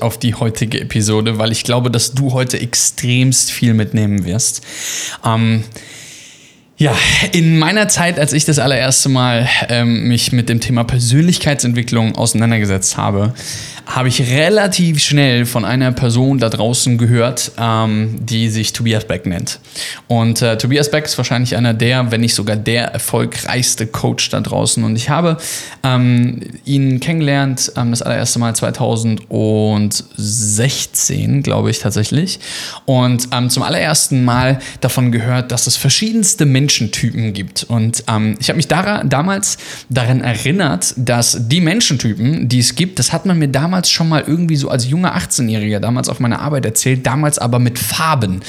auf die heutige Episode, weil ich glaube, dass du heute extremst viel mitnehmen wirst. Ähm, ja, in meiner Zeit, als ich das allererste Mal ähm, mich mit dem Thema Persönlichkeitsentwicklung auseinandergesetzt habe, habe ich relativ schnell von einer Person da draußen gehört, ähm, die sich Tobias Beck nennt. Und äh, Tobias Beck ist wahrscheinlich einer der, wenn nicht sogar der erfolgreichste Coach da draußen. Und ich habe ähm, ihn kennengelernt, ähm, das allererste Mal 2016, glaube ich tatsächlich. Und ähm, zum allerersten Mal davon gehört, dass es verschiedenste Menschentypen gibt. Und ähm, ich habe mich da, damals daran erinnert, dass die Menschentypen, die es gibt, das hat man mir damals damals schon mal irgendwie so als junger 18-Jähriger damals auf meiner Arbeit erzählt, damals aber mit Farben.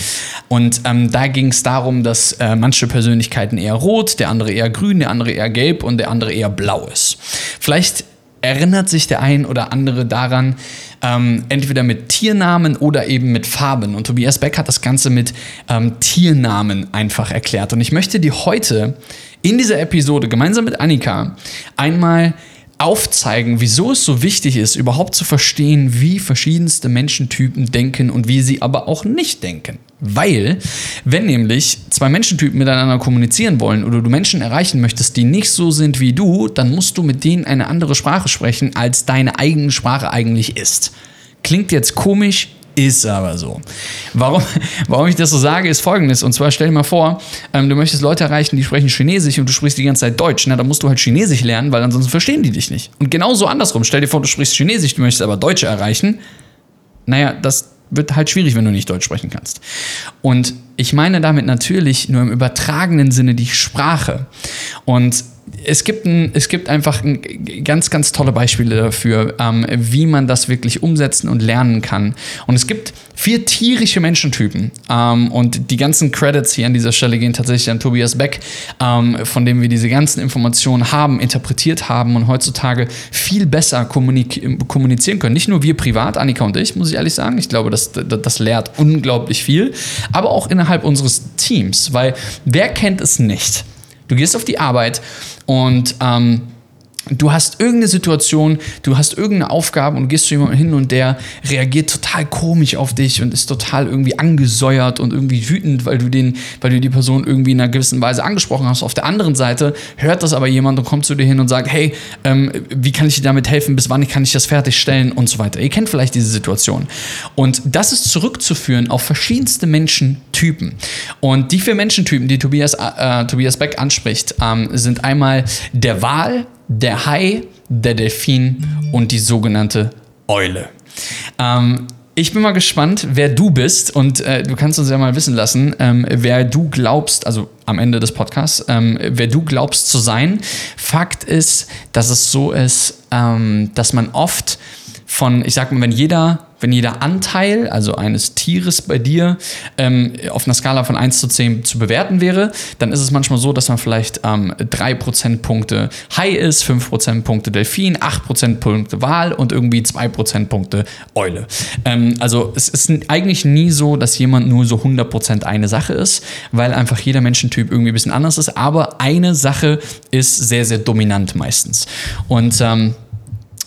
Und ähm, da ging es darum, dass äh, manche Persönlichkeiten eher rot, der andere eher grün, der andere eher gelb und der andere eher blau ist. Vielleicht erinnert sich der ein oder andere daran, ähm, entweder mit Tiernamen oder eben mit Farben. Und Tobias Beck hat das Ganze mit ähm, Tiernamen einfach erklärt. Und ich möchte dir heute in dieser Episode gemeinsam mit Annika einmal aufzeigen, wieso es so wichtig ist, überhaupt zu verstehen, wie verschiedenste Menschentypen denken und wie sie aber auch nicht denken. Weil, wenn nämlich zwei Menschentypen miteinander kommunizieren wollen oder du Menschen erreichen möchtest, die nicht so sind wie du, dann musst du mit denen eine andere Sprache sprechen, als deine eigene Sprache eigentlich ist. Klingt jetzt komisch, ist aber so. Warum, warum ich das so sage, ist folgendes. Und zwar stell dir mal vor, ähm, du möchtest Leute erreichen, die sprechen Chinesisch und du sprichst die ganze Zeit Deutsch. Na, dann musst du halt Chinesisch lernen, weil ansonsten verstehen die dich nicht. Und genauso andersrum. Stell dir vor, du sprichst Chinesisch, du möchtest aber Deutsche erreichen. Naja, das wird halt schwierig, wenn du nicht Deutsch sprechen kannst. Und ich meine damit natürlich nur im übertragenen Sinne die Sprache. Und es gibt, ein, es gibt einfach ein, ganz, ganz tolle Beispiele dafür, ähm, wie man das wirklich umsetzen und lernen kann. Und es gibt vier tierische Menschentypen. Ähm, und die ganzen Credits hier an dieser Stelle gehen tatsächlich an Tobias Beck, ähm, von dem wir diese ganzen Informationen haben, interpretiert haben und heutzutage viel besser kommunizieren können. Nicht nur wir privat, Annika und ich, muss ich ehrlich sagen. Ich glaube, das, das lehrt unglaublich viel. Aber auch innerhalb unseres Teams. Weil wer kennt es nicht? Du gehst auf die Arbeit und ähm, du hast irgendeine Situation, du hast irgendeine Aufgabe und gehst zu jemandem hin und der reagiert total komisch auf dich und ist total irgendwie angesäuert und irgendwie wütend, weil du den, weil du die Person irgendwie in einer gewissen Weise angesprochen hast. Auf der anderen Seite hört das aber jemand und kommt zu dir hin und sagt, hey, ähm, wie kann ich dir damit helfen? Bis wann kann ich das fertigstellen und so weiter. Ihr kennt vielleicht diese Situation. Und das ist zurückzuführen auf verschiedenste Menschentypen. Und die vier Menschentypen, die Tobias, äh, Tobias Beck anspricht, ähm, sind einmal der Wal, der Hai, der Delfin und die sogenannte Eule. Ähm, ich bin mal gespannt, wer du bist und äh, du kannst uns ja mal wissen lassen, ähm, wer du glaubst, also am Ende des Podcasts, ähm, wer du glaubst zu sein. Fakt ist, dass es so ist, ähm, dass man oft von, ich sag mal, wenn jeder wenn jeder Anteil, also eines Tieres bei dir, ähm, auf einer Skala von 1 zu 10 zu bewerten wäre, dann ist es manchmal so, dass man vielleicht ähm, 3 Prozentpunkte Hai ist, 5 Prozentpunkte Delfin, 8 Prozentpunkte Wal und irgendwie 2 Prozentpunkte Eule. Ähm, also es ist eigentlich nie so, dass jemand nur so 100 Prozent eine Sache ist, weil einfach jeder Menschentyp irgendwie ein bisschen anders ist, aber eine Sache ist sehr, sehr dominant meistens. Und ähm,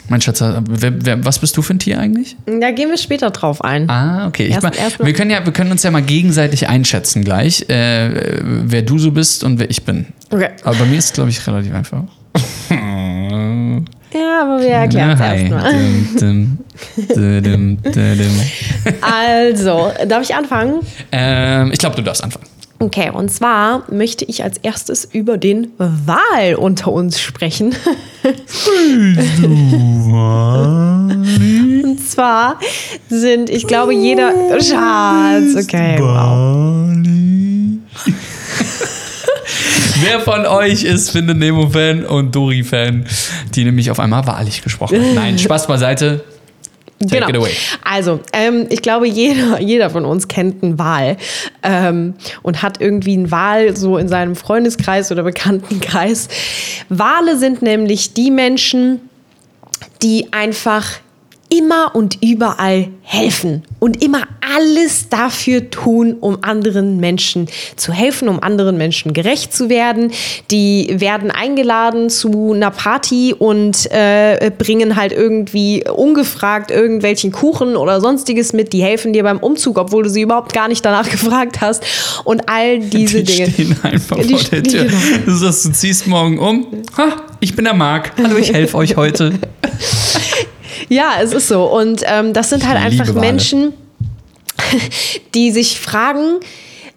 mein Schatz, wer, wer, was bist du für ein Tier eigentlich? Da gehen wir später drauf ein. Ah, okay. Erst, mein, wir, können ja, wir können uns ja mal gegenseitig einschätzen gleich, äh, wer du so bist und wer ich bin. Okay. Aber bei mir ist es, glaube ich, relativ einfach. Ja, aber wir erklären es erstmal. also, darf ich anfangen? Ähm, ich glaube, du darfst anfangen. Okay, und zwar möchte ich als erstes über den Wal unter uns sprechen. und zwar sind, ich glaube, jeder. Schatz, okay. Wow. Wer von euch ist Findet Nemo-Fan und Dori-Fan, die nämlich auf einmal wahrlich gesprochen hat? Nein, Spaß beiseite. Take it away. Also, ähm, ich glaube, jeder, jeder von uns kennt einen Wal ähm, und hat irgendwie einen Wal so in seinem Freundeskreis oder Bekanntenkreis. Wale sind nämlich die Menschen, die einfach immer und überall helfen und immer alles dafür tun, um anderen Menschen zu helfen, um anderen Menschen gerecht zu werden. Die werden eingeladen zu einer Party und äh, bringen halt irgendwie ungefragt irgendwelchen Kuchen oder sonstiges mit. Die helfen dir beim Umzug, obwohl du sie überhaupt gar nicht danach gefragt hast. Und all diese die Dinge. stehen einfach Die vor der Tür. genau. Du sagst, du ziehst morgen um. Ha, ich bin der Marc. Hallo, ich helfe euch heute. Ja, es ist so. Und ähm, das sind halt Ich einfach liebe Wale. Menschen, die sich fragen,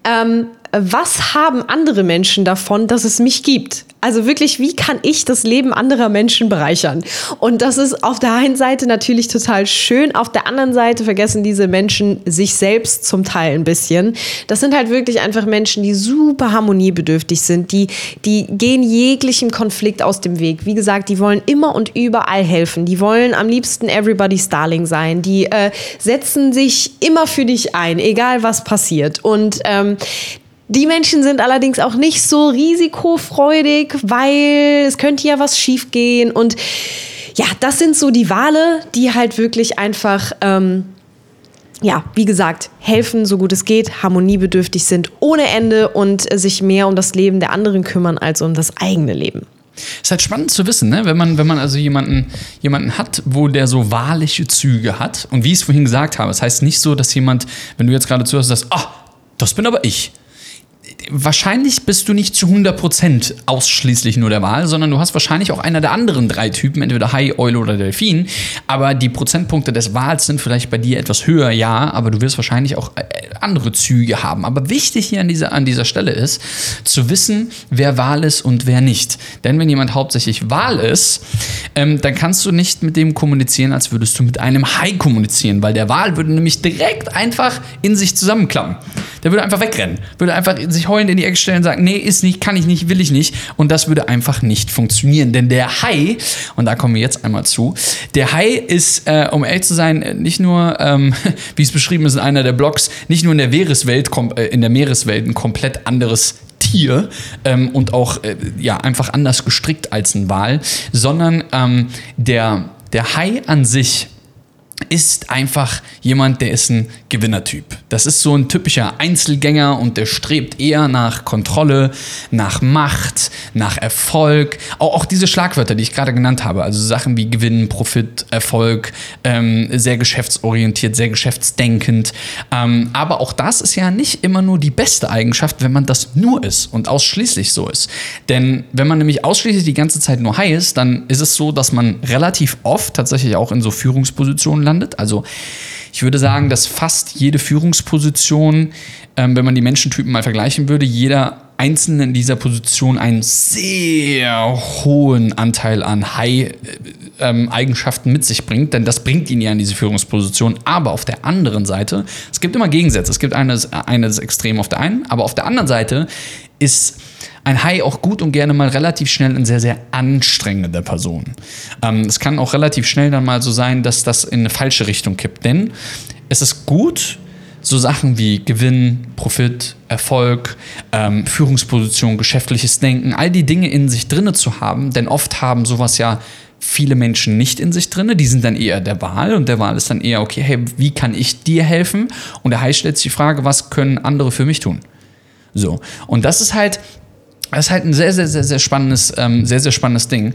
ähm, was haben andere Menschen davon, dass es mich gibt? Also wirklich, wie kann ich das Leben anderer Menschen bereichern? Und das ist auf der einen Seite natürlich total schön, auf der anderen Seite vergessen diese Menschen sich selbst zum Teil ein bisschen. Das sind halt wirklich einfach Menschen, die super harmoniebedürftig sind, die, die gehen jeglichem Konflikt aus dem Weg. Wie gesagt, die wollen immer und überall helfen. Die wollen am liebsten Everybody's Darling sein. Die äh, setzen sich immer für dich ein, egal was passiert. Und ähm, die Menschen sind allerdings auch nicht so risikofreudig, weil es könnte ja was schiefgehen. Und ja, das sind so die Wale, die halt wirklich einfach, ähm, ja, wie gesagt, helfen, so gut es geht, harmoniebedürftig sind ohne Ende und sich mehr um das Leben der anderen kümmern als um das eigene Leben. Ist halt spannend zu wissen, ne? wenn, man, wenn man also jemanden, jemanden hat, wo der so wahrliche Züge hat. Und wie ich es vorhin gesagt habe, es heißt nicht so, dass jemand, wenn du jetzt gerade zuhörst, sagst, ah, das bin aber ich. Wahrscheinlich bist du nicht zu 100% ausschließlich nur der Wal, sondern du hast wahrscheinlich auch einer der anderen drei Typen, entweder Hai, Eule oder Delfin. Aber die Prozentpunkte des Wals sind vielleicht bei dir etwas höher, ja, aber du wirst wahrscheinlich auch äh, andere Züge haben. Aber wichtig hier an dieser, an dieser Stelle ist, zu wissen, wer Wal ist und wer nicht. Denn wenn jemand hauptsächlich Wal ist, ähm, dann kannst du nicht mit dem kommunizieren, als würdest du mit einem Hai kommunizieren, weil der Wal würde nämlich direkt einfach in sich zusammenklappen. Der würde einfach wegrennen, würde einfach sich heulend in die Ecke stellen und sagen, nee, ist nicht, kann ich nicht, will ich nicht. Und das würde einfach nicht funktionieren. Denn der Hai, und da kommen wir jetzt einmal zu, der Hai ist, äh, um ehrlich zu sein, nicht nur, ähm, wie es beschrieben ist in einer der Blogs, nicht nur in der Meereswelt, äh, in der Meereswelt ein komplett anderes Tier ähm, und auch äh, ja, einfach anders gestrickt als ein Wal, sondern ähm, der, der Hai an sich ist einfach jemand, der ist ein Gewinnertyp. Das ist so ein typischer Einzelgänger und der strebt eher nach Kontrolle, nach Macht, nach Erfolg. Auch, auch diese Schlagwörter, die ich gerade genannt habe, also Sachen wie Gewinn, Profit, Erfolg, ähm, sehr geschäftsorientiert, sehr geschäftsdenkend. Ähm, aber auch das ist ja nicht immer nur die beste Eigenschaft, wenn man das nur ist und ausschließlich so ist. Denn wenn man nämlich ausschließlich die ganze Zeit nur high ist, dann ist es so, dass man relativ oft tatsächlich auch in so Führungspositionen landet. Also ich würde sagen, dass fast jede Führungsposition, ähm, wenn man die Menschentypen mal vergleichen würde, jeder einzelne in dieser Position einen sehr hohen Anteil an High-Eigenschaften mit sich bringt, denn das bringt ihn ja in diese Führungsposition. Aber auf der anderen Seite, es gibt immer Gegensätze. Es gibt eines, eines Extrem auf der einen, aber auf der anderen Seite ist ein Hai auch gut und gerne mal relativ schnell eine sehr, sehr anstrengende Person. Ähm, es kann auch relativ schnell dann mal so sein, dass das in eine falsche Richtung kippt. Denn es ist gut, so Sachen wie Gewinn, Profit, Erfolg, ähm, Führungsposition, geschäftliches Denken, all die Dinge in sich drinne zu haben, denn oft haben sowas ja viele Menschen nicht in sich drinne, die sind dann eher der Wahl und der Wahl ist dann eher, okay, hey, wie kann ich dir helfen? Und der Hai stellt sich die Frage, was können andere für mich tun? So, und das ist halt, das ist halt ein sehr, sehr, sehr, sehr spannendes, ähm, sehr, sehr spannendes Ding.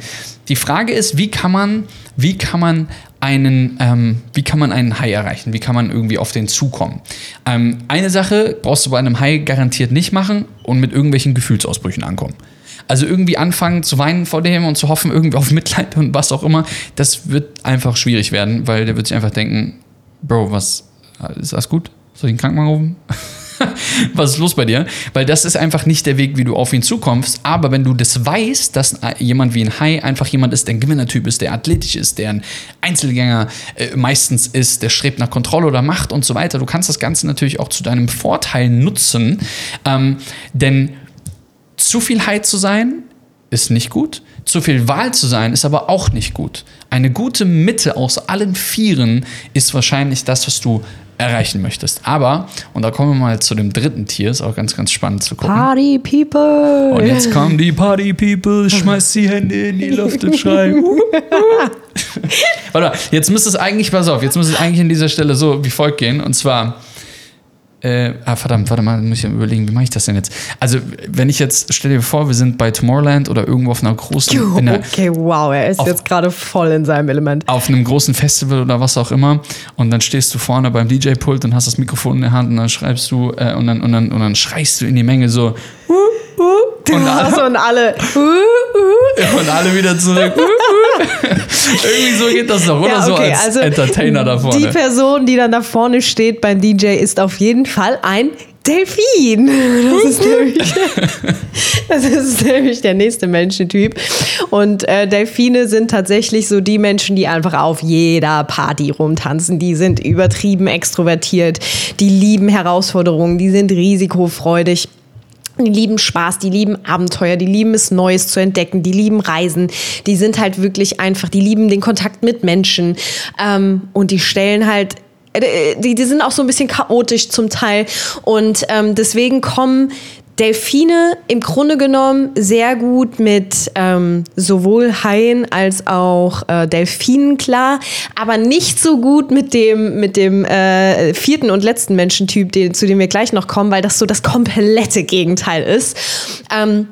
Die Frage ist, wie kann man, wie kann man einen, ähm, wie kann man einen Hai erreichen? Wie kann man irgendwie auf den zukommen? Ähm, eine Sache brauchst du bei einem Hai garantiert nicht machen und mit irgendwelchen Gefühlsausbrüchen ankommen. Also irgendwie anfangen zu weinen vor dem und zu hoffen, irgendwie auf Mitleid und was auch immer, das wird einfach schwierig werden, weil der wird sich einfach denken, Bro, was, ist das gut? Soll ich den Krankenwagen rufen? was ist los bei dir? Weil das ist einfach nicht der Weg, wie du auf ihn zukommst. Aber wenn du das weißt, dass jemand wie ein Hai einfach jemand ist, der ein Gewinnertyp ist, der athletisch ist, der ein Einzelgänger äh, meistens ist, der strebt nach Kontrolle oder Macht und so weiter, du kannst das Ganze natürlich auch zu deinem Vorteil nutzen. Ähm, denn zu viel Hai zu sein, ist nicht gut. Zu viel Wahl zu sein ist aber auch nicht gut. Eine gute Mitte aus allen Vieren ist wahrscheinlich das, was du erreichen möchtest. Aber, und da kommen wir mal zu dem dritten Tier, ist auch ganz, ganz spannend zu gucken. Party People. Und jetzt kommen die Party People, schmeißt die Hände in die Luft und schreien. Warte mal, jetzt müsste es eigentlich, pass auf, jetzt müsste es eigentlich an dieser Stelle so wie folgt gehen. Und zwar, äh, ah, verdammt, warte mal, muss ich überlegen, wie mache ich das denn jetzt? Also, wenn ich jetzt, stell dir vor, wir sind bei Tomorrowland oder irgendwo auf einer großen, in einer, Okay, wow, er ist Auf- jetzt gerade voll in seinem Element. auf einem großen Festival oder was auch immer und dann stehst du vorne beim DJ-Pult und hast das Mikrofon in der Hand und dann schreibst du äh, und, dann, und, dann, und dann schreist du in die Menge so Du Und alle- und alle. Uh, uh. und alle wieder zurück. Irgendwie so geht das doch, oder? Ja, so okay, als also Entertainer da Die vorne. Person, die dann da vorne steht beim DJ, ist auf jeden Fall ein Delfin. Das ist nämlich, das ist nämlich der nächste Menschentyp. Und äh, Delfine sind tatsächlich so die Menschen, die einfach auf jeder Party rumtanzen. Die sind übertrieben extrovertiert, die lieben Herausforderungen, die sind risikofreudig. Die lieben Spaß, die lieben Abenteuer, die lieben es, Neues zu entdecken, die lieben Reisen, die sind halt wirklich einfach, die lieben den Kontakt mit Menschen. Ähm, und die stellen halt, äh, die, die sind auch so ein bisschen chaotisch zum Teil. Und ähm, deswegen kommen Delfine im Grunde genommen sehr gut mit ähm, sowohl Haien als auch äh, Delfinen klar, aber nicht so gut mit dem, mit dem äh, vierten und letzten Menschentyp, den, zu dem wir gleich noch kommen, weil das so das komplette Gegenteil ist. Ähm,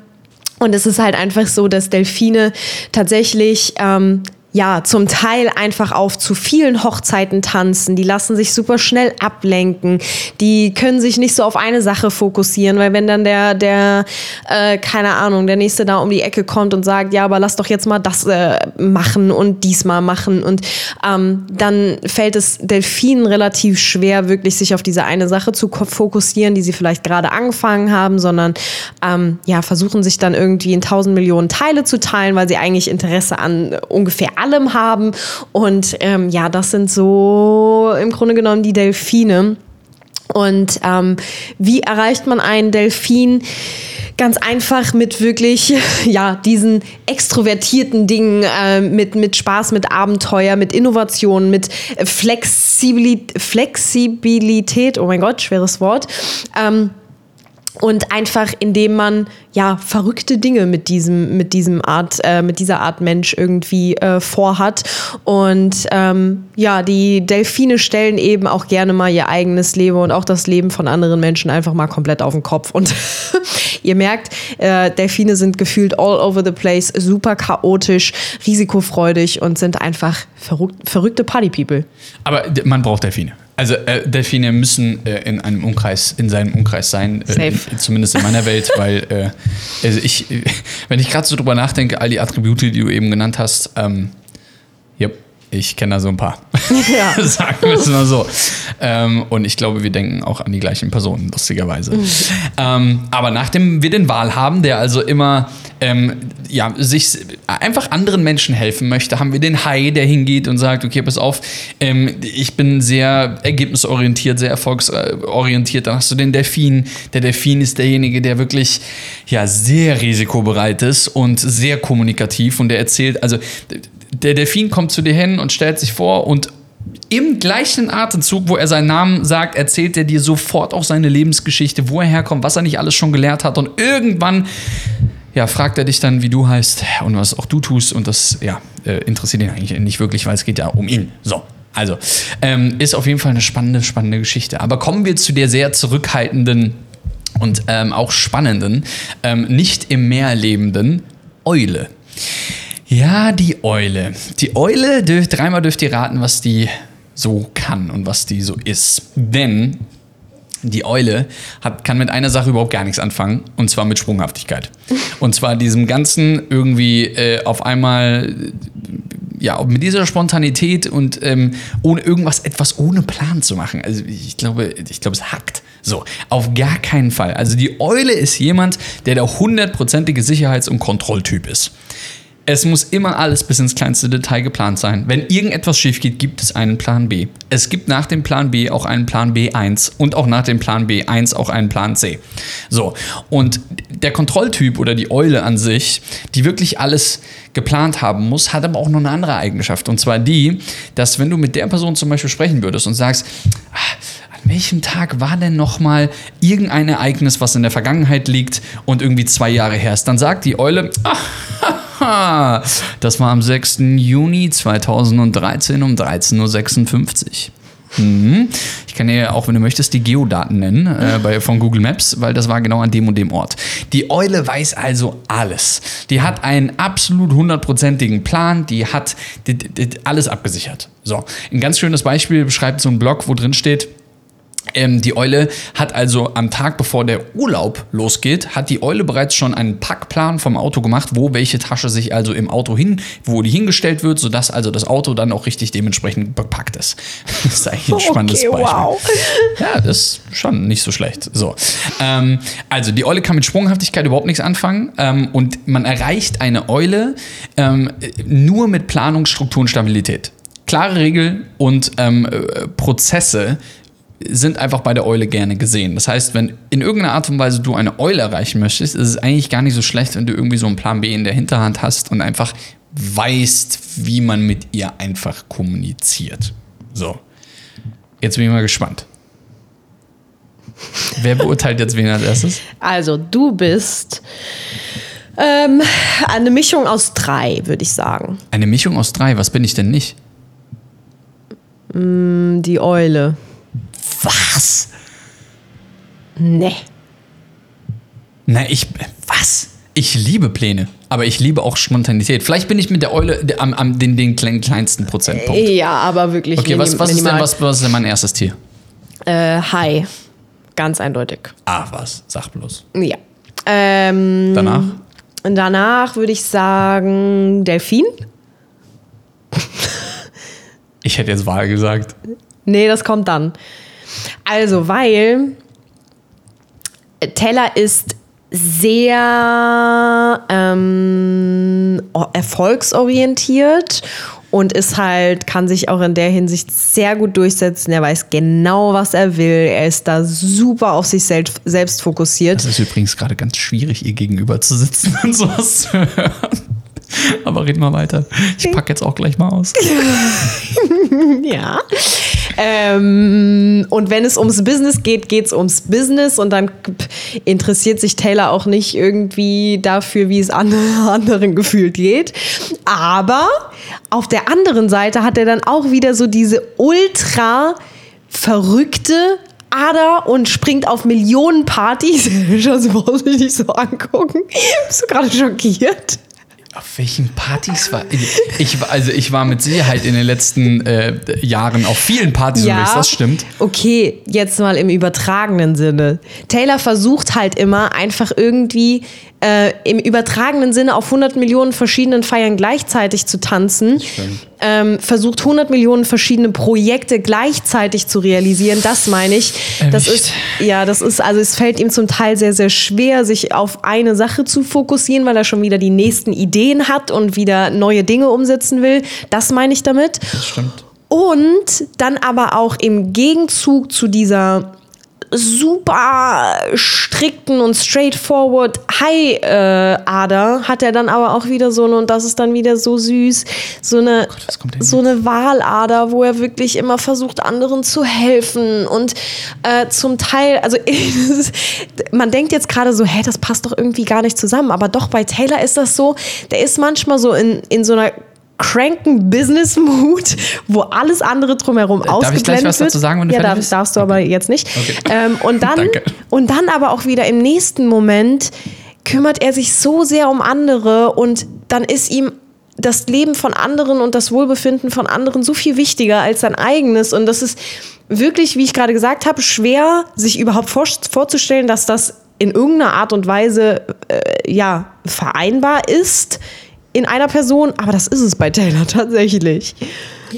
und es ist halt einfach so, dass Delfine tatsächlich ähm, ja zum Teil einfach auf zu vielen Hochzeiten tanzen. Die lassen sich super schnell ablenken. Die können sich nicht so auf eine Sache fokussieren, weil wenn dann der der äh, keine Ahnung der nächste da um die Ecke kommt und sagt, ja, aber lass doch jetzt mal das äh, machen und diesmal machen und ähm, dann fällt es Delfinen relativ schwer, wirklich sich auf diese eine Sache zu fokussieren, die sie vielleicht gerade angefangen haben, sondern ähm, ja, versuchen sich dann irgendwie in tausend Millionen Teile zu teilen, weil sie eigentlich Interesse an ungefähr allem haben. Und ähm, ja, das sind so im Grunde genommen die Delfine. Und ähm, wie erreicht man einen Delfin? Ganz einfach mit wirklich, ja, diesen extrovertierten Dingen, äh, mit, mit Spaß, mit Abenteuer, mit Innovation, mit Flexibilität, Flexibilität, oh mein Gott, schweres Wort. Ähm, und einfach indem man ja verrückte Dinge mit diesem mit diesem Art äh, mit dieser Art Mensch irgendwie äh, vorhat. Und ähm, ja die Delfine stellen eben auch gerne mal ihr eigenes Leben und auch das Leben von anderen Menschen einfach mal komplett auf den Kopf. Und ihr merkt äh, Delfine sind gefühlt all over the place super chaotisch risikofreudig und sind einfach verrückt, verrückte Party People. Aber man braucht Delfine. Also äh, Delfine müssen äh, in einem Umkreis, in seinem Umkreis sein, äh, in, zumindest in meiner Welt, weil äh, also ich, wenn ich gerade so drüber nachdenke, all die Attribute, die du eben genannt hast, ähm, yep, ich kenne da so ein paar. Ja. Sagen wir es mal so. Ähm, und ich glaube, wir denken auch an die gleichen Personen, lustigerweise. Ähm, aber nachdem wir den Wahl haben, der also immer ähm, ja, sich einfach anderen Menschen helfen möchte, haben wir den Hai, der hingeht und sagt, okay, pass auf, ähm, ich bin sehr ergebnisorientiert, sehr erfolgsorientiert. Dann hast du den Delfin. Der Delfin ist derjenige, der wirklich ja, sehr risikobereit ist und sehr kommunikativ und der erzählt, also der Delfin kommt zu dir hin und stellt sich vor und im gleichen Atemzug, wo er seinen Namen sagt, erzählt er dir sofort auch seine Lebensgeschichte, wo er herkommt, was er nicht alles schon gelehrt hat. Und irgendwann ja, fragt er dich dann, wie du heißt und was auch du tust. Und das ja, äh, interessiert ihn eigentlich nicht wirklich, weil es geht ja um ihn. So. Also, ähm, ist auf jeden Fall eine spannende, spannende Geschichte. Aber kommen wir zu der sehr zurückhaltenden und ähm, auch spannenden, ähm, nicht im Meer lebenden Eule. Ja, die Eule. Die Eule, dreimal dürft ihr raten, was die so kann und was die so ist. Denn die Eule hat, kann mit einer Sache überhaupt gar nichts anfangen, und zwar mit Sprunghaftigkeit. Und zwar diesem ganzen irgendwie äh, auf einmal, ja, mit dieser Spontanität und ähm, ohne irgendwas, etwas ohne Plan zu machen. Also ich glaube, ich glaube, es hackt. So, auf gar keinen Fall. Also die Eule ist jemand, der der hundertprozentige Sicherheits- und Kontrolltyp ist. Es muss immer alles bis ins kleinste Detail geplant sein. Wenn irgendetwas schief geht, gibt es einen Plan B. Es gibt nach dem Plan B auch einen Plan B1 und auch nach dem Plan B1 auch einen Plan C. So, und der Kontrolltyp oder die Eule an sich, die wirklich alles geplant haben muss, hat aber auch noch eine andere Eigenschaft. Und zwar die, dass wenn du mit der Person zum Beispiel sprechen würdest und sagst, ah, an welchem Tag war denn nochmal irgendein Ereignis, was in der Vergangenheit liegt und irgendwie zwei Jahre her ist, dann sagt die Eule, ah, das war am 6. Juni 2013 um 13.56 Uhr. Mhm. Ich kann dir auch, wenn du möchtest, die Geodaten nennen äh, bei, von Google Maps, weil das war genau an dem und dem Ort. Die Eule weiß also alles. Die hat einen absolut hundertprozentigen Plan, die hat die, die, alles abgesichert. So, ein ganz schönes Beispiel beschreibt so ein Blog, wo drin steht, ähm, die Eule hat also am Tag, bevor der Urlaub losgeht, hat die Eule bereits schon einen Packplan vom Auto gemacht, wo welche Tasche sich also im Auto hin, wo die hingestellt wird, sodass also das Auto dann auch richtig dementsprechend bepackt ist. Das ist eigentlich ein spannendes Okay, Beispiel. wow. Ja, das ist schon nicht so schlecht. So. Ähm, also die Eule kann mit Sprunghaftigkeit überhaupt nichts anfangen ähm, und man erreicht eine Eule ähm, nur mit Planung, Struktur und Stabilität. Klare Regeln und ähm, äh, Prozesse sind einfach bei der Eule gerne gesehen. Das heißt, wenn in irgendeiner Art und Weise du eine Eule erreichen möchtest, ist es eigentlich gar nicht so schlecht, wenn du irgendwie so einen Plan B in der Hinterhand hast und einfach weißt, wie man mit ihr einfach kommuniziert. So. Jetzt bin ich mal gespannt. Wer beurteilt jetzt wen als erstes? Also, du bist ähm, eine Mischung aus drei, würde ich sagen. Eine Mischung aus drei. Was bin ich denn nicht? Die Eule. Was? Nee. Na, ich. Was? Ich liebe Pläne, aber ich liebe auch Spontanität. Vielleicht bin ich mit der Eule am, am den, den kleinsten Prozentpunkt. Ja, aber wirklich. Okay, was, was, ist denn, was, was ist denn mein erstes Tier? Äh, Hai. Ganz eindeutig. Ah, was? Sag bloß. Ja. Ähm, Danach? Danach würde ich sagen Delfin. Ich hätte jetzt Wahl gesagt. Nee, das kommt dann. Also, weil Teller ist sehr ähm, erfolgsorientiert und ist halt, kann sich auch in der Hinsicht sehr gut durchsetzen. Er weiß genau, was er will. Er ist da super auf sich selbst, selbst fokussiert. Es ist übrigens gerade ganz schwierig, ihr gegenüber zu sitzen und sowas zu hören. Aber red mal weiter. Ich packe jetzt auch gleich mal aus. Ja. Ähm, und wenn es ums Business geht, geht es ums Business und dann interessiert sich Taylor auch nicht irgendwie dafür, wie es an- anderen gefühlt geht. Aber auf der anderen Seite hat er dann auch wieder so diese ultra verrückte Ader und springt auf Millionen Partys. Brauchst mich nicht so angucken. Bist du gerade schockiert? Auf welchen Partys war ich? War, also ich war mit Sicherheit in den letzten äh, Jahren auf vielen Partys unterwegs, das stimmt. Okay, jetzt mal im übertragenen Sinne. Taylor versucht halt immer einfach irgendwie äh, im übertragenen Sinne auf 100 Millionen verschiedenen Feiern gleichzeitig zu tanzen. Ähm, versucht 100 Millionen verschiedene Projekte gleichzeitig zu realisieren. Das meine ich. Das Erwischt. ist ja, das ist also es fällt ihm zum Teil sehr sehr schwer, sich auf eine Sache zu fokussieren, weil er schon wieder die nächsten Ideen hat und wieder neue Dinge umsetzen will. Das meine ich damit. Das stimmt. Und dann aber auch im Gegenzug zu dieser super strikten und straightforward High-Ader hat er dann aber auch wieder so eine, und das ist dann wieder so süß, so eine, denn so eine Wahlader, wo er wirklich immer versucht, anderen zu helfen und äh, zum Teil, also man denkt jetzt gerade so, hä, das passt doch irgendwie gar nicht zusammen, aber doch bei Taylor ist das so, der ist manchmal so in, in so einer cranken Business-Mood, wo alles andere drumherum ausgeblendet ich gleich was wird. dazu sagen, wenn du ja, darf, bist? darfst du aber jetzt nicht. Okay. Ähm, und, dann, und dann aber auch wieder im nächsten Moment kümmert er sich so sehr um andere und dann ist ihm das Leben von anderen und das Wohlbefinden von anderen so viel wichtiger als sein eigenes. Und das ist wirklich, wie ich gerade gesagt habe, schwer, sich überhaupt vor, vorzustellen, dass das in irgendeiner Art und Weise äh, ja, vereinbar ist in einer Person. Aber das ist es bei Taylor tatsächlich.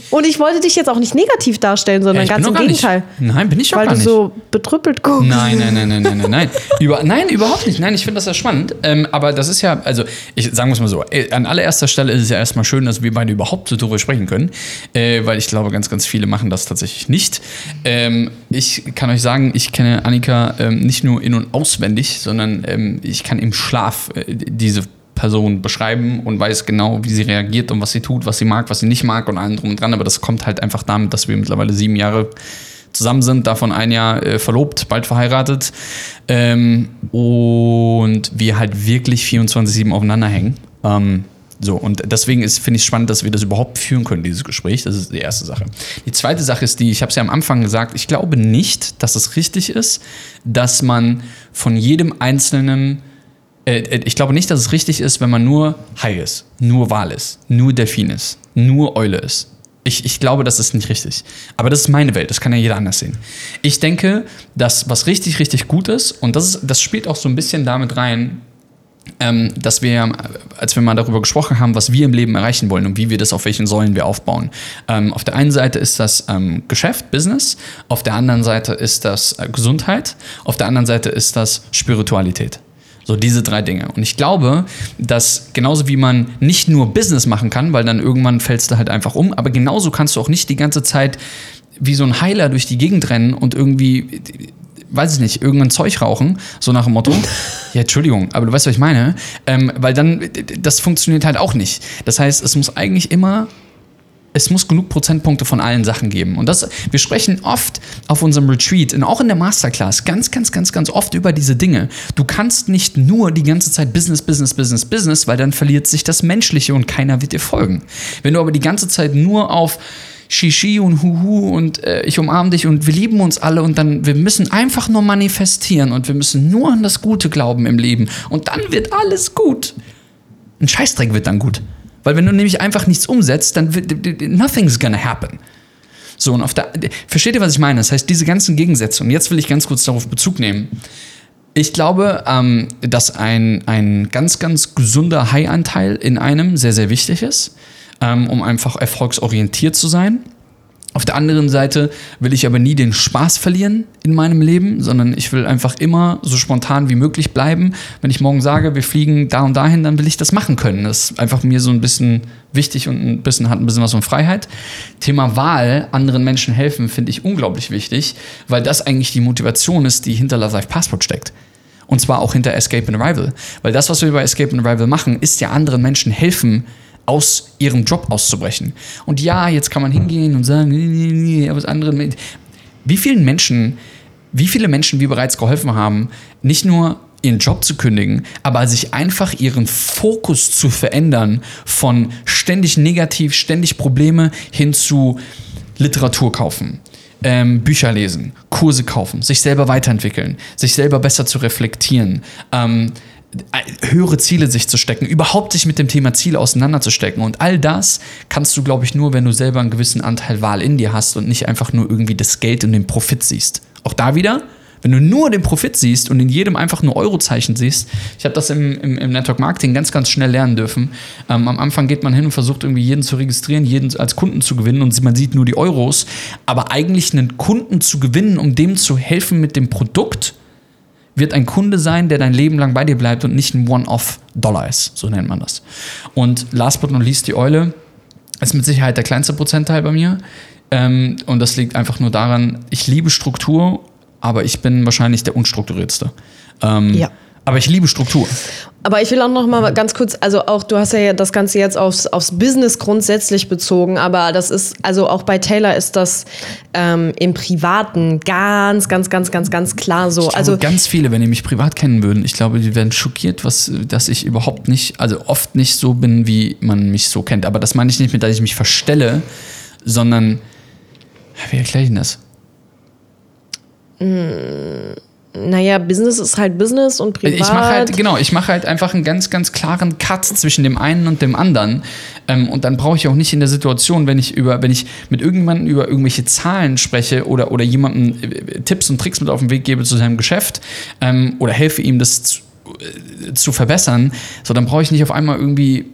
Und ich wollte dich jetzt auch nicht negativ darstellen, sondern ich ganz im gar nicht- Gegenteil. Nein, bin ich doch Weil gar du nicht. so betrüppelt guckst. Nein, nein, nein, nein, nein, nein, nein. Über, nein, überhaupt nicht. Nein, ich finde das ja spannend. Ähm, aber das ist ja, also ich sagen wir es mal so, äh, an allererster Stelle ist es ja erstmal schön, dass wir beide überhaupt so darüber sprechen können, äh, weil ich glaube, ganz, ganz viele machen das tatsächlich nicht. Ähm, ich kann euch sagen, ich kenne Annika ähm, nicht nur in- und auswendig, sondern ähm, ich kann im Schlaf äh, diese Person beschreiben und weiß genau, wie sie reagiert und was sie tut, was sie mag, was sie nicht mag und allem drum und dran. Aber das kommt halt einfach damit, dass wir mittlerweile sieben Jahre zusammen sind, davon ein Jahr äh, verlobt, bald verheiratet. Ähm, und wir halt wirklich 24-7 aufeinander hängen. Ähm, so, und deswegen finde ich es spannend, dass wir das überhaupt führen können, dieses Gespräch. Das ist die erste Sache. Die zweite Sache ist die, ich habe es ja am Anfang gesagt, ich glaube nicht, dass es richtig ist, dass man von jedem einzelnen ich glaube nicht, dass es richtig ist, wenn man nur Hai ist, nur Wal ist, nur Delfin ist, nur Eule ist. Ich, ich glaube, das ist nicht richtig. Aber das ist meine Welt, das kann ja jeder anders sehen. Ich denke, dass was richtig, richtig gut ist, und das, ist, das spielt auch so ein bisschen damit rein, ähm, dass wir, ja, als wir mal darüber gesprochen haben, was wir im Leben erreichen wollen und wie wir das, auf welchen Säulen wir aufbauen. Ähm, auf der einen Seite ist das ähm, Geschäft, Business, auf der anderen Seite ist das äh, Gesundheit, auf der anderen Seite ist das Spiritualität. So diese drei Dinge. Und ich glaube, dass genauso wie man nicht nur Business machen kann, weil dann irgendwann fällst du halt einfach um, aber genauso kannst du auch nicht die ganze Zeit wie so ein Heiler durch die Gegend rennen und irgendwie, weiß ich nicht, irgendein Zeug rauchen, so nach dem Motto. Ja, Entschuldigung, aber du weißt, was ich meine. Ähm, weil dann, das funktioniert halt auch nicht. Das heißt, es muss eigentlich immer es muss genug Prozentpunkte von allen Sachen geben. Und das, wir sprechen oft auf unserem Retreat und auch in der Masterclass ganz, ganz, ganz, ganz oft über diese Dinge. Du kannst nicht nur die ganze Zeit Business, Business, Business, Business, weil dann verliert sich das Menschliche und keiner wird dir folgen. Wenn du aber die ganze Zeit nur auf Shishi und Huhu und äh, ich umarme dich und wir lieben uns alle und dann, wir müssen einfach nur manifestieren und wir müssen nur an das Gute glauben im Leben und dann wird alles gut. Ein Scheißdreck wird dann gut. Weil wenn du nämlich einfach nichts umsetzt, dann nothing's gonna happen. So, und auf der, versteht ihr, was ich meine? Das heißt, diese ganzen Gegensätze, und jetzt will ich ganz kurz darauf Bezug nehmen. Ich glaube, ähm, dass ein, ein ganz, ganz gesunder High-Anteil in einem sehr, sehr wichtig ist, ähm, um einfach erfolgsorientiert zu sein. Auf der anderen Seite will ich aber nie den Spaß verlieren in meinem Leben, sondern ich will einfach immer so spontan wie möglich bleiben. Wenn ich morgen sage, wir fliegen da und dahin, dann will ich das machen können. Das ist einfach mir so ein bisschen wichtig und ein bisschen hat ein bisschen was von Freiheit. Thema Wahl, anderen Menschen helfen, finde ich unglaublich wichtig, weil das eigentlich die Motivation ist, die hinter Love Life Passport steckt. Und zwar auch hinter Escape and Arrival. Weil das, was wir bei Escape and Arrival machen, ist ja anderen Menschen helfen, aus ihrem Job auszubrechen. Und ja, jetzt kann man hingehen und sagen, nee, nee, nee, aber das. Wie vielen Menschen, wie viele Menschen wir bereits geholfen haben, nicht nur ihren Job zu kündigen, aber sich einfach ihren Fokus zu verändern von ständig negativ, ständig Probleme hin zu Literatur kaufen, ähm, Bücher lesen, Kurse kaufen, sich selber weiterentwickeln, sich selber besser zu reflektieren, ähm, höhere Ziele sich zu stecken, überhaupt sich mit dem Thema Ziele auseinanderzustecken. Und all das kannst du, glaube ich, nur, wenn du selber einen gewissen Anteil Wahl in dir hast und nicht einfach nur irgendwie das Geld und den Profit siehst. Auch da wieder, wenn du nur den Profit siehst und in jedem einfach nur Eurozeichen siehst, ich habe das im, im, im Network Marketing ganz, ganz schnell lernen dürfen. Ähm, am Anfang geht man hin und versucht irgendwie jeden zu registrieren, jeden als Kunden zu gewinnen und man sieht nur die Euros. Aber eigentlich einen Kunden zu gewinnen, um dem zu helfen mit dem Produkt, wird ein Kunde sein, der dein Leben lang bei dir bleibt und nicht ein One-Off-Dollar ist. So nennt man das. Und last but not least, die Eule ist mit Sicherheit der kleinste Prozentteil bei mir. Ähm, und das liegt einfach nur daran, ich liebe Struktur, aber ich bin wahrscheinlich der unstrukturiertste. Ähm, Ja. Aber ich liebe Struktur. Aber ich will auch noch mal ganz kurz, also auch du hast ja das Ganze jetzt aufs, aufs Business grundsätzlich bezogen, aber das ist, also auch bei Taylor ist das ähm, im Privaten ganz, ganz, ganz, ganz, ganz klar so. Glaube, Also ganz viele, wenn die mich privat kennen würden, ich glaube, die wären schockiert, was, dass ich überhaupt nicht, also oft nicht so bin, wie man mich so kennt. Aber das meine ich nicht mit, dass ich mich verstelle, sondern wie erkläre ich denn das? Naja, Business ist halt Business und privat. Ich mache halt, genau, ich mache halt einfach einen ganz, ganz klaren Cut zwischen dem einen und dem anderen. Ähm, und dann brauche ich auch nicht in der Situation, wenn ich über, wenn ich mit irgendjemandem über irgendwelche Zahlen spreche oder, oder jemandem äh, Tipps und Tricks mit auf den Weg gebe zu seinem Geschäft ähm, oder helfe ihm, das zu, äh, zu verbessern, so dann brauche ich nicht auf einmal irgendwie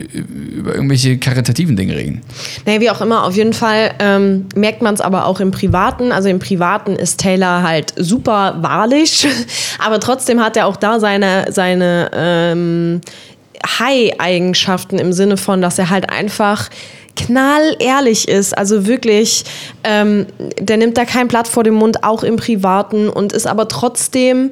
über irgendwelche karitativen Dinge reden. Naja, wie auch immer, auf jeden Fall ähm, merkt man es aber auch im Privaten. Also im Privaten ist Taylor halt super wahrlich, aber trotzdem hat er auch da seine, seine ähm, High-Eigenschaften im Sinne von, dass er halt einfach knallehrlich ist. Also wirklich, ähm, der nimmt da kein Blatt vor den Mund, auch im Privaten und ist aber trotzdem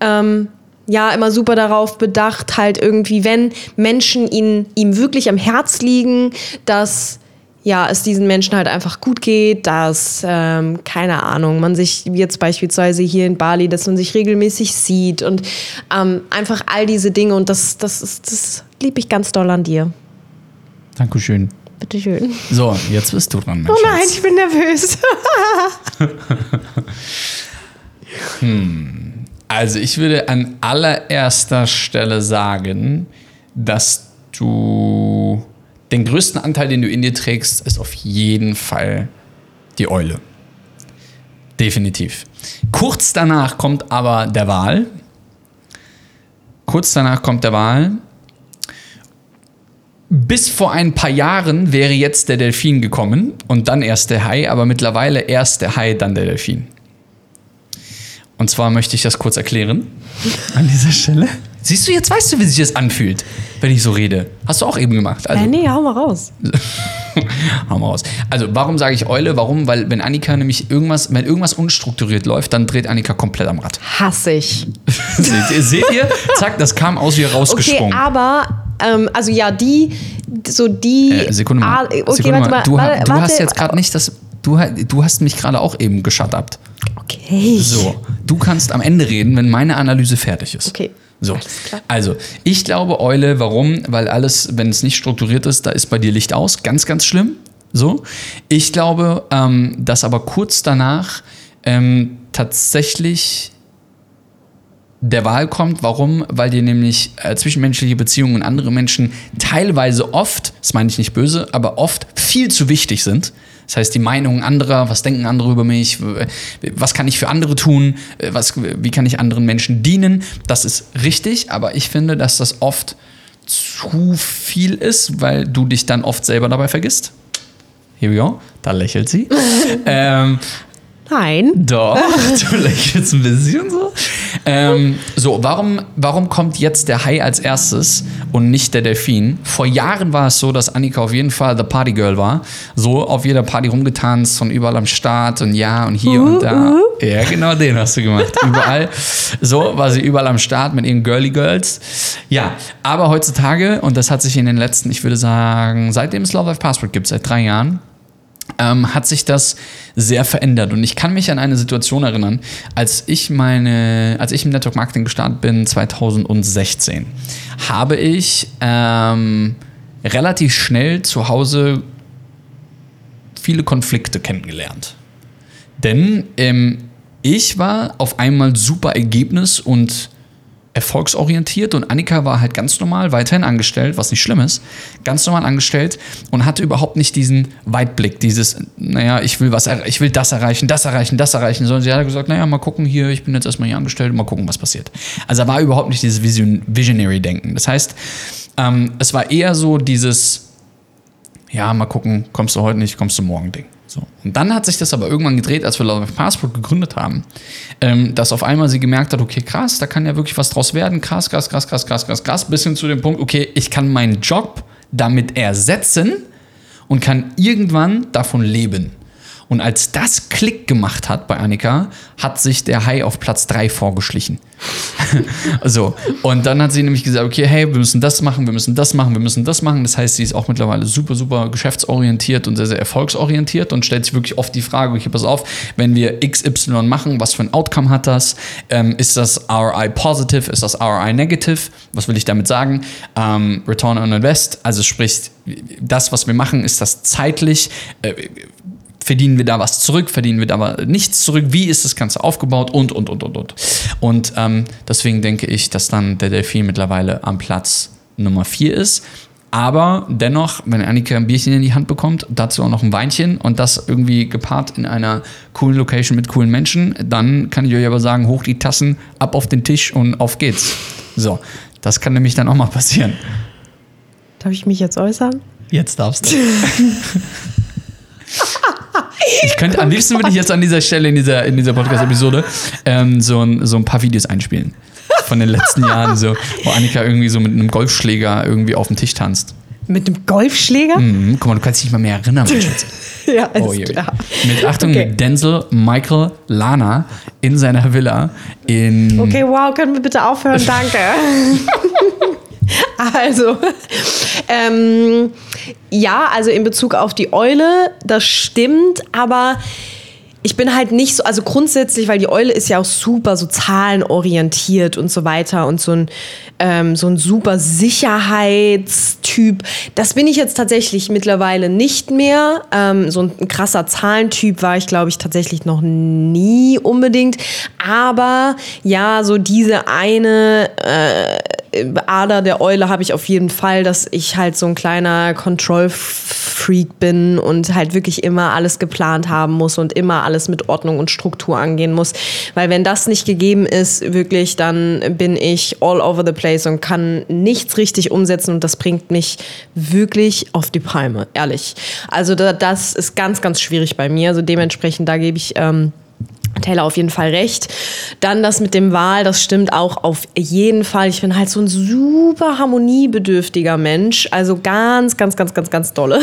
ähm, ja immer super darauf bedacht, halt irgendwie, wenn Menschen ihn, ihm wirklich am Herz liegen, dass ja, es diesen Menschen halt einfach gut geht, dass, ähm, keine Ahnung, man sich jetzt beispielsweise hier in Bali, dass man sich regelmäßig sieht und ähm, einfach all diese Dinge und das, das, ist, das liebe ich ganz doll an dir. Dankeschön. Bitteschön. So, jetzt bist du dran. Mein Oh nein, ich bin nervös. Also ich würde an allererster Stelle sagen, dass du den größten Anteil, den du in dir trägst, ist auf jeden Fall die Eule. Definitiv. Kurz danach kommt aber der Wal. Kurz danach kommt der Wal. Bis vor ein paar Jahren wäre jetzt der Delfin gekommen und dann erst der Hai, aber mittlerweile erst der Hai, dann der Delfin. Und zwar möchte ich das kurz erklären an dieser Stelle. Siehst du, jetzt weißt du, wie sich das anfühlt, wenn ich so rede. Hast du auch eben gemacht. Also, äh, nee, hau mal raus. hau mal raus. Also, warum sage ich Eule? Warum? Weil, wenn Annika nämlich irgendwas, wenn irgendwas unstrukturiert läuft, dann dreht Annika komplett am Rad. Hasse ich. seht, ihr, seht ihr? Zack, das kam aus wie Okay, rausgesprungen. aber, ähm, also ja, die, so die. äh, Sekunde mal. Okay, Sekunde warte mal. Du, warte, du hast warte. jetzt gerade nicht das. Du, du hast mich gerade auch eben geschuttet. Okay. So, du kannst am Ende reden, wenn meine Analyse fertig ist. Okay. So, Alles klar. also ich glaube Eule, warum? Weil alles, wenn es nicht strukturiert ist, da ist bei dir Licht aus, ganz, ganz schlimm. So, ich glaube, ähm, dass aber kurz danach ähm, tatsächlich der Wahl kommt. Warum? Weil dir nämlich äh, zwischenmenschliche Beziehungen und andere Menschen teilweise oft, das meine ich nicht böse, aber oft viel zu wichtig sind. Das heißt, die Meinungen anderer, was denken andere über mich, was kann ich für andere tun, äh, was, wie kann ich anderen Menschen dienen, das ist richtig, aber ich finde, dass das oft zu viel ist, weil du dich dann oft selber dabei vergisst. Here we go, da lächelt sie. ähm, Nein. doch, du lächelst ein bisschen so. Ähm, so, warum, warum kommt jetzt der Hai als erstes und nicht der Delfin? Vor Jahren war es so, dass Annika auf jeden Fall the Party Girl war. So auf jeder Party rumgetanzt und überall am Start und ja und hier und da. Ja, genau den hast du gemacht. Überall. So war sie überall am Start mit ihren Girly Girls. Ja, aber heutzutage, und das hat sich in den letzten, ich würde sagen, seitdem es Love Life Passport gibt, seit drei Jahren, ähm, hat sich das sehr verändert. Und ich kann mich an eine Situation erinnern, als ich meine, als ich im Network Marketing gestartet bin, 2016, habe ich ähm, relativ schnell zu Hause viele Konflikte kennengelernt. Denn ähm, ich war auf einmal super ergebnis- und erfolgsorientiert und Annika war halt ganz normal weiterhin angestellt, was nicht schlimm ist, ganz normal angestellt und hatte überhaupt nicht diesen Weitblick, dieses, naja, ich will was, ich will das erreichen, das erreichen, das erreichen, sondern sie hat gesagt, naja, mal gucken hier, ich bin jetzt erstmal hier angestellt, mal gucken, was passiert. Also da war überhaupt nicht dieses Vision, Visionary-Denken. Das heißt, ähm, es war eher so dieses, ja, mal gucken, kommst du heute nicht, kommst du morgen Ding. So. Und dann hat sich das aber irgendwann gedreht, als wir Love Passport gegründet haben, ähm, dass auf einmal sie gemerkt hat, okay, krass, da kann ja wirklich was draus werden, krass, krass, krass, krass, krass, krass, krass, bis hin zu dem Punkt, okay, ich kann meinen Job damit ersetzen und kann irgendwann davon leben. Und als das Klick gemacht hat bei Annika, hat sich der Hai auf Platz 3 vorgeschlichen. so, und dann hat sie nämlich gesagt, okay, hey, wir müssen das machen, wir müssen das machen, wir müssen das machen. Das heißt, sie ist auch mittlerweile super, super geschäftsorientiert und sehr, sehr erfolgsorientiert und stellt sich wirklich oft die Frage, okay, pass auf, wenn wir XY machen, was für ein Outcome hat das? Ähm, ist das ROI positive? Ist das ROI negative? Was will ich damit sagen? Ähm, Return on Invest, also sprich, das, was wir machen, ist das zeitlich, äh, verdienen wir da was zurück, verdienen wir da aber nichts zurück, wie ist das Ganze aufgebaut und, und, und, und, und. Und ähm, deswegen denke ich, dass dann der Delfin mittlerweile am Platz Nummer 4 ist. Aber dennoch, wenn Annika ein Bierchen in die Hand bekommt, dazu auch noch ein Weinchen und das irgendwie gepaart in einer coolen Location mit coolen Menschen, dann kann ich euch aber sagen, hoch die Tassen, ab auf den Tisch und auf geht's. So, das kann nämlich dann auch mal passieren. Darf ich mich jetzt äußern? Jetzt darfst du. Ich könnte, am liebsten würde ich jetzt an dieser Stelle in dieser, in dieser Podcast-Episode ähm, so, ein, so ein paar Videos einspielen. Von den letzten Jahren, so, wo Annika irgendwie so mit einem Golfschläger irgendwie auf dem Tisch tanzt. Mit dem Golfschläger? Mhm, guck mal, du kannst dich nicht mal mehr erinnern, mein Schatz. Ja, ist Oh, je. klar. Mit Achtung, Okay. mit Denzel Michael Lana in seiner Villa in. Okay, wow, können wir bitte aufhören? Danke. also, ähm, ja, also in Bezug auf die Eule, das stimmt, aber ich bin halt nicht so, also grundsätzlich, weil die Eule ist ja auch super so zahlenorientiert und so weiter und so ein, ähm, so ein super Sicherheitstyp. Das bin ich jetzt tatsächlich mittlerweile nicht mehr. Ähm, so ein krasser Zahlentyp war ich, glaube ich, tatsächlich noch nie unbedingt. Aber ja, so diese eine äh, Ader der Eule habe ich auf jeden Fall, dass ich halt so ein kleiner Control-Freak bin und halt wirklich immer alles geplant haben muss und immer alles mit Ordnung und Struktur angehen muss. Weil wenn das nicht gegeben ist, wirklich, dann bin ich all over the place und kann nichts richtig umsetzen und das bringt mich wirklich auf die Palme, ehrlich. Also da, das ist ganz, ganz schwierig bei mir. Also dementsprechend, da gebe ich... Ähm, Taylor auf jeden Fall recht. Dann das mit dem Wahl, das stimmt auch auf jeden Fall. Ich bin halt so ein super harmoniebedürftiger Mensch. Also ganz, ganz, ganz, ganz, ganz dolle.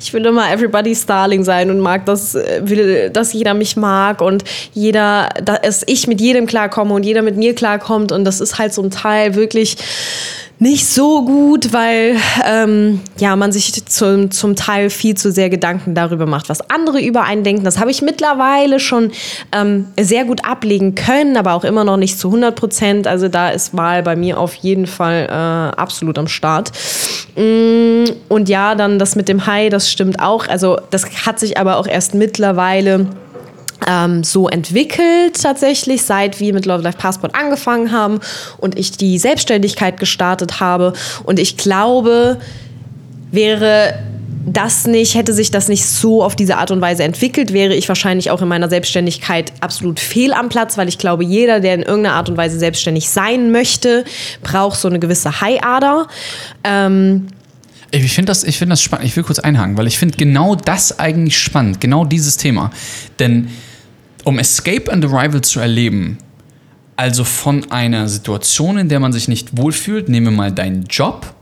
Ich will immer everybody's Starling sein und mag das, äh, will, dass jeder mich mag und jeder, dass ich mit jedem klarkomme und jeder mit mir klarkommt. Und das ist halt so ein Teil wirklich nicht so gut, weil ähm, ja, man sich zum, zum Teil viel zu sehr Gedanken darüber macht, was andere über einen denken. Das habe ich mittlerweile schon ähm, sehr gut ablegen können, aber auch immer noch nicht zu 100 Prozent. Also da ist Wahl bei mir auf jeden Fall äh, absolut am Start. Mm, Und ja, dann das mit dem Hai, das stimmt auch. Also das hat sich aber auch erst mittlerweile ähm, so entwickelt tatsächlich, seit wir mit Love Life Passport angefangen haben und ich die Selbstständigkeit gestartet habe. Und ich glaube, wäre das nicht, hätte sich das nicht so auf diese Art und Weise entwickelt, wäre ich wahrscheinlich auch in meiner Selbstständigkeit absolut fehl am Platz, weil ich glaube, jeder, der in irgendeiner Art und Weise selbstständig sein möchte, braucht so eine gewisse Haiader. Ähm, Ich finde das, find das spannend. Ich will kurz einhaken, weil ich finde genau das eigentlich spannend, genau dieses Thema. Denn um Escape and Arrival zu erleben, also von einer Situation, in der man sich nicht wohlfühlt, nehme mal deinen Job,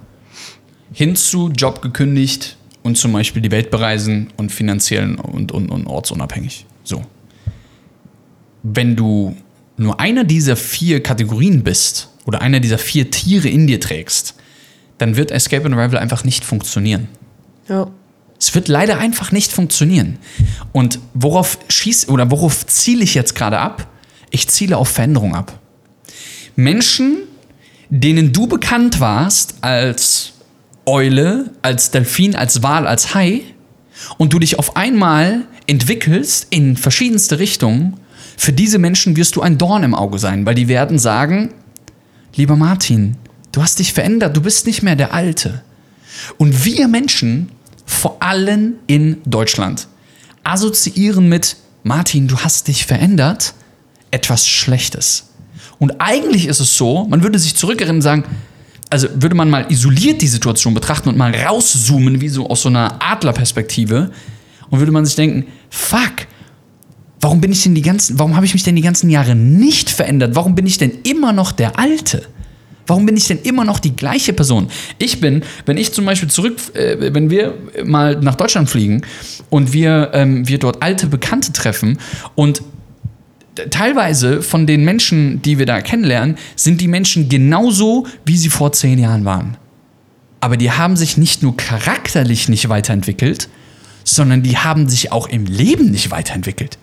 hin zu Job gekündigt und zum Beispiel die Welt bereisen und finanziell und, und, und ortsunabhängig. So. Wenn du nur einer dieser vier Kategorien bist oder einer dieser vier Tiere in dir trägst, dann wird Escape and Arrival einfach nicht funktionieren. ja. Es wird leider einfach nicht funktionieren. Und worauf schieß oder worauf ziele ich jetzt gerade ab? Ich ziele auf Veränderung ab. Menschen, denen du bekannt warst als Eule, als Delfin, als Wal, als Hai und du dich auf einmal entwickelst in verschiedenste Richtungen, für diese Menschen wirst du ein Dorn im Auge sein, weil die werden sagen, lieber Martin, du hast dich verändert, du bist nicht mehr der Alte. Und wir Menschen, vor allem in Deutschland, assoziieren mit Martin, du hast dich verändert, etwas Schlechtes. Und eigentlich ist es so, man würde sich zurückerinnern und sagen, also würde man mal isoliert die Situation betrachten und mal rauszoomen, wie so aus so einer Adlerperspektive, und würde man sich denken, fuck, warum bin ich denn die ganzen, warum habe ich mich denn die ganzen Jahre nicht verändert? Warum bin ich denn immer noch der Alte? Warum bin ich denn immer noch die gleiche Person? Ich bin, wenn ich zum Beispiel zurück, äh, wenn wir mal nach Deutschland fliegen und wir, ähm, wir dort alte Bekannte treffen und teilweise von den Menschen, die wir da kennenlernen, sind die Menschen genauso, wie sie vor zehn Jahren waren. Aber die haben sich nicht nur charakterlich nicht weiterentwickelt, sondern die haben sich auch im Leben nicht weiterentwickelt.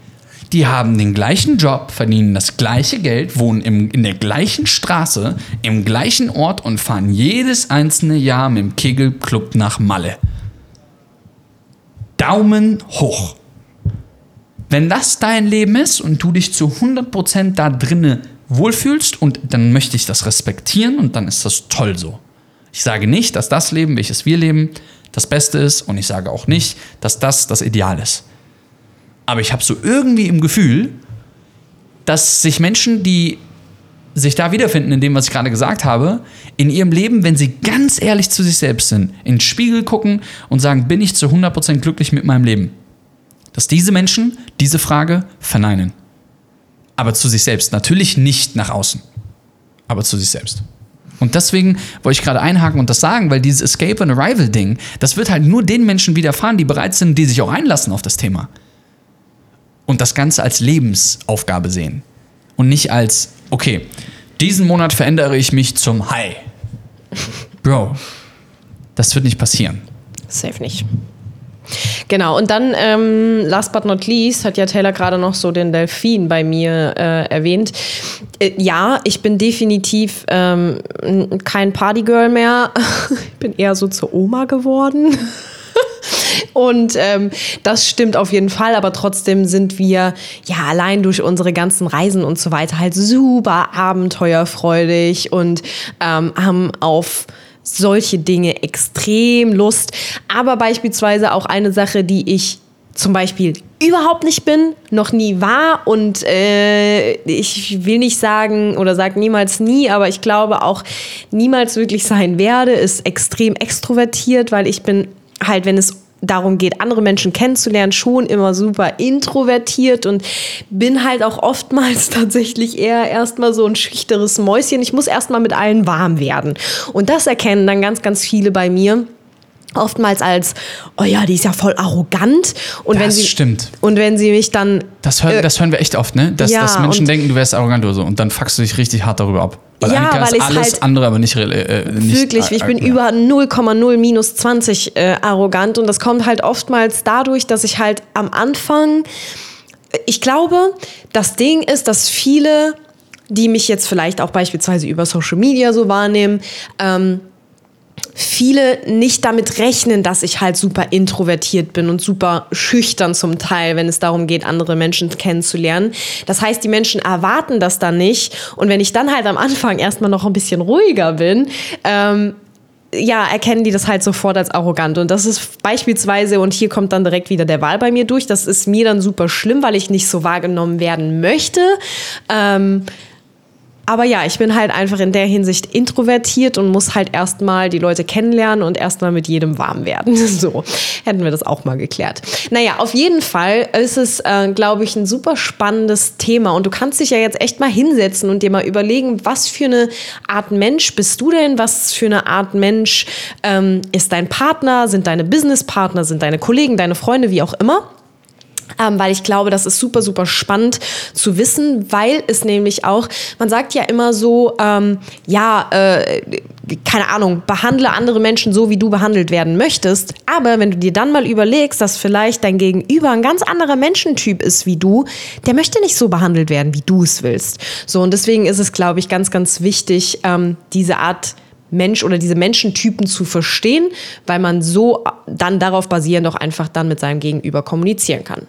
Die haben den gleichen Job, verdienen das gleiche Geld, wohnen im, in der gleichen Straße, im gleichen Ort und fahren jedes einzelne Jahr mit dem Kegelclub nach Malle. Daumen hoch. Wenn das dein Leben ist und du dich zu 100% da drinne wohlfühlst und dann möchte ich das respektieren und dann ist das toll so. Ich sage nicht, dass das Leben, welches wir leben, das Beste ist und ich sage auch nicht, dass das das Ideal ist. Aber ich habe so irgendwie im Gefühl, dass sich Menschen, die sich da wiederfinden in dem, was ich gerade gesagt habe, in ihrem Leben, wenn sie ganz ehrlich zu sich selbst sind, in den Spiegel gucken und sagen, bin ich zu 100% glücklich mit meinem Leben? Dass diese Menschen diese Frage verneinen. Aber zu sich selbst. Natürlich nicht nach außen, aber zu sich selbst. Und deswegen wollte ich gerade einhaken und das sagen, weil dieses Escape and Arrival Ding, das wird halt nur den Menschen widerfahren, die bereit sind, die sich auch einlassen auf das Thema. Und das Ganze als Lebensaufgabe sehen. Und nicht als, okay, diesen Monat verändere ich mich zum High. Bro, das wird nicht passieren. Safe nicht. Genau, und dann, ähm, last but not least, hat ja Taylor gerade noch so den Delfin bei mir äh, erwähnt. Äh, ja, ich bin definitiv ähm, kein Partygirl mehr. ich bin eher so zur Oma geworden. Und ähm, das stimmt auf jeden Fall, aber trotzdem sind wir ja allein durch unsere ganzen Reisen und so weiter halt super abenteuerfreudig und ähm, haben auf solche Dinge extrem Lust. Aber beispielsweise auch eine Sache, die ich zum Beispiel überhaupt nicht bin, noch nie war und äh, ich will nicht sagen oder sage niemals nie, aber ich glaube auch niemals wirklich sein werde, ist extrem extrovertiert, weil ich bin halt, wenn es darum geht, andere Menschen kennenzulernen, schon immer super introvertiert und bin halt auch oftmals tatsächlich eher erstmal so ein schüchteres Mäuschen. Ich muss erstmal mit allen warm werden. Und das erkennen dann ganz, ganz viele bei mir oftmals als, oh ja, die ist ja voll arrogant. Und das wenn sie, stimmt. Und wenn sie mich dann. Das hören, äh, das hören wir echt oft, ne? Dass, ja, dass Menschen denken, du wärst arrogant oder so. Und dann fuckst du dich richtig hart darüber ab. Weil Ja, Annika weil ist alles halt- andere, aber nicht, re- äh, nicht Wirklich, ich bin ja. über 0,0 minus 20 äh, arrogant und das kommt halt oftmals dadurch, dass ich halt am Anfang, ich glaube, das Ding ist, dass viele, die mich jetzt vielleicht auch beispielsweise über Social Media so wahrnehmen, ähm, viele nicht damit rechnen, dass ich halt super introvertiert bin und super schüchtern zum Teil, wenn es darum geht, andere Menschen kennenzulernen. Das heißt, die Menschen erwarten das dann nicht. Und wenn ich dann halt am Anfang erstmal noch ein bisschen ruhiger bin, ähm, ja, erkennen die das halt sofort als arrogant. Und das ist beispielsweise, und hier kommt dann direkt wieder der Wahl bei mir durch, das ist mir dann super schlimm, weil ich nicht so wahrgenommen werden möchte. Ähm, aber ja, ich bin halt einfach in der Hinsicht introvertiert und muss halt erstmal die Leute kennenlernen und erstmal mit jedem warm werden. So, hätten wir das auch mal geklärt. Naja, auf jeden Fall ist es, äh, glaube ich, ein super spannendes Thema. Und du kannst dich ja jetzt echt mal hinsetzen und dir mal überlegen, was für eine Art Mensch bist du denn? Was für eine Art Mensch ähm, ist dein Partner? Sind deine Businesspartner? Sind deine Kollegen, deine Freunde, wie auch immer? Ähm, weil ich glaube, das ist super, super spannend zu wissen, weil es nämlich auch, man sagt ja immer so, ähm, ja, äh, keine Ahnung, behandle andere Menschen so, wie du behandelt werden möchtest. Aber wenn du dir dann mal überlegst, dass vielleicht dein Gegenüber ein ganz anderer Menschentyp ist wie du, der möchte nicht so behandelt werden, wie du es willst. So, und deswegen ist es, glaube ich, ganz, ganz wichtig, ähm, diese Art Mensch oder diese Menschentypen zu verstehen, weil man so dann darauf basierend auch einfach dann mit seinem Gegenüber kommunizieren kann.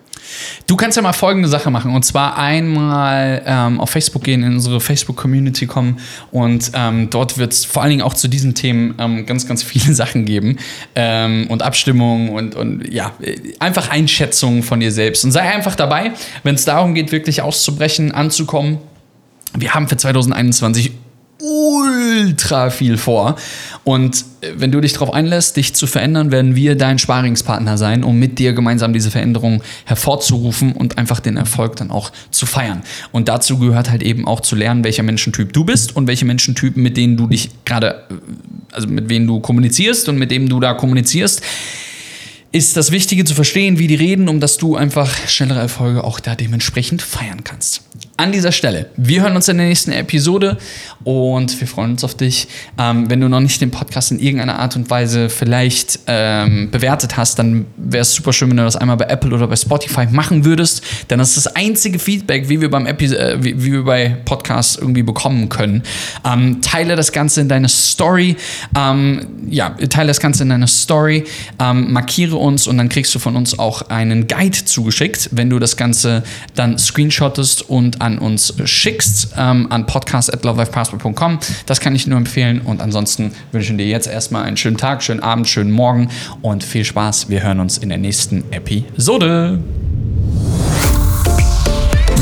Du kannst ja mal folgende Sache machen und zwar einmal ähm, auf Facebook gehen, in unsere Facebook-Community kommen und ähm, dort wird es vor allen Dingen auch zu diesen Themen ähm, ganz, ganz viele Sachen geben ähm, und Abstimmungen und, und ja, einfach Einschätzungen von dir selbst und sei einfach dabei, wenn es darum geht, wirklich auszubrechen, anzukommen. Wir haben für 2021 ultra viel vor. Und äh, wenn du dich darauf einlässt, dich zu verändern, werden wir dein Sparingspartner sein, um mit dir gemeinsam diese Veränderung hervorzurufen und einfach den Erfolg dann auch zu feiern. Und dazu gehört halt eben auch zu lernen, welcher Menschentyp du bist und welche Menschentypen, mit denen du dich gerade, äh, also mit wem du kommunizierst und mit dem du da kommunizierst ist das Wichtige zu verstehen, wie die reden, um dass du einfach schnellere Erfolge auch da dementsprechend feiern kannst. An dieser Stelle, wir hören uns in der nächsten Episode und wir freuen uns auf dich. Ähm, wenn du noch nicht den Podcast in irgendeiner Art und Weise vielleicht ähm, bewertet hast, dann wäre es super schön, wenn du das einmal bei Apple oder bei Spotify machen würdest, denn das ist das einzige Feedback, wie wir beim Epi äh, wie, wie wir bei Podcasts irgendwie bekommen können. Ähm, teile das Ganze in deine Story, ähm, ja, teile das Ganze in deine Story, ähm, markiere uns und dann kriegst du von uns auch einen Guide zugeschickt, wenn du das Ganze dann screenshottest und an uns schickst, ähm, an podcast.lovelifepassport.com. Das kann ich nur empfehlen und ansonsten wünschen dir jetzt erstmal einen schönen Tag, schönen Abend, schönen Morgen und viel Spaß. Wir hören uns in der nächsten Episode.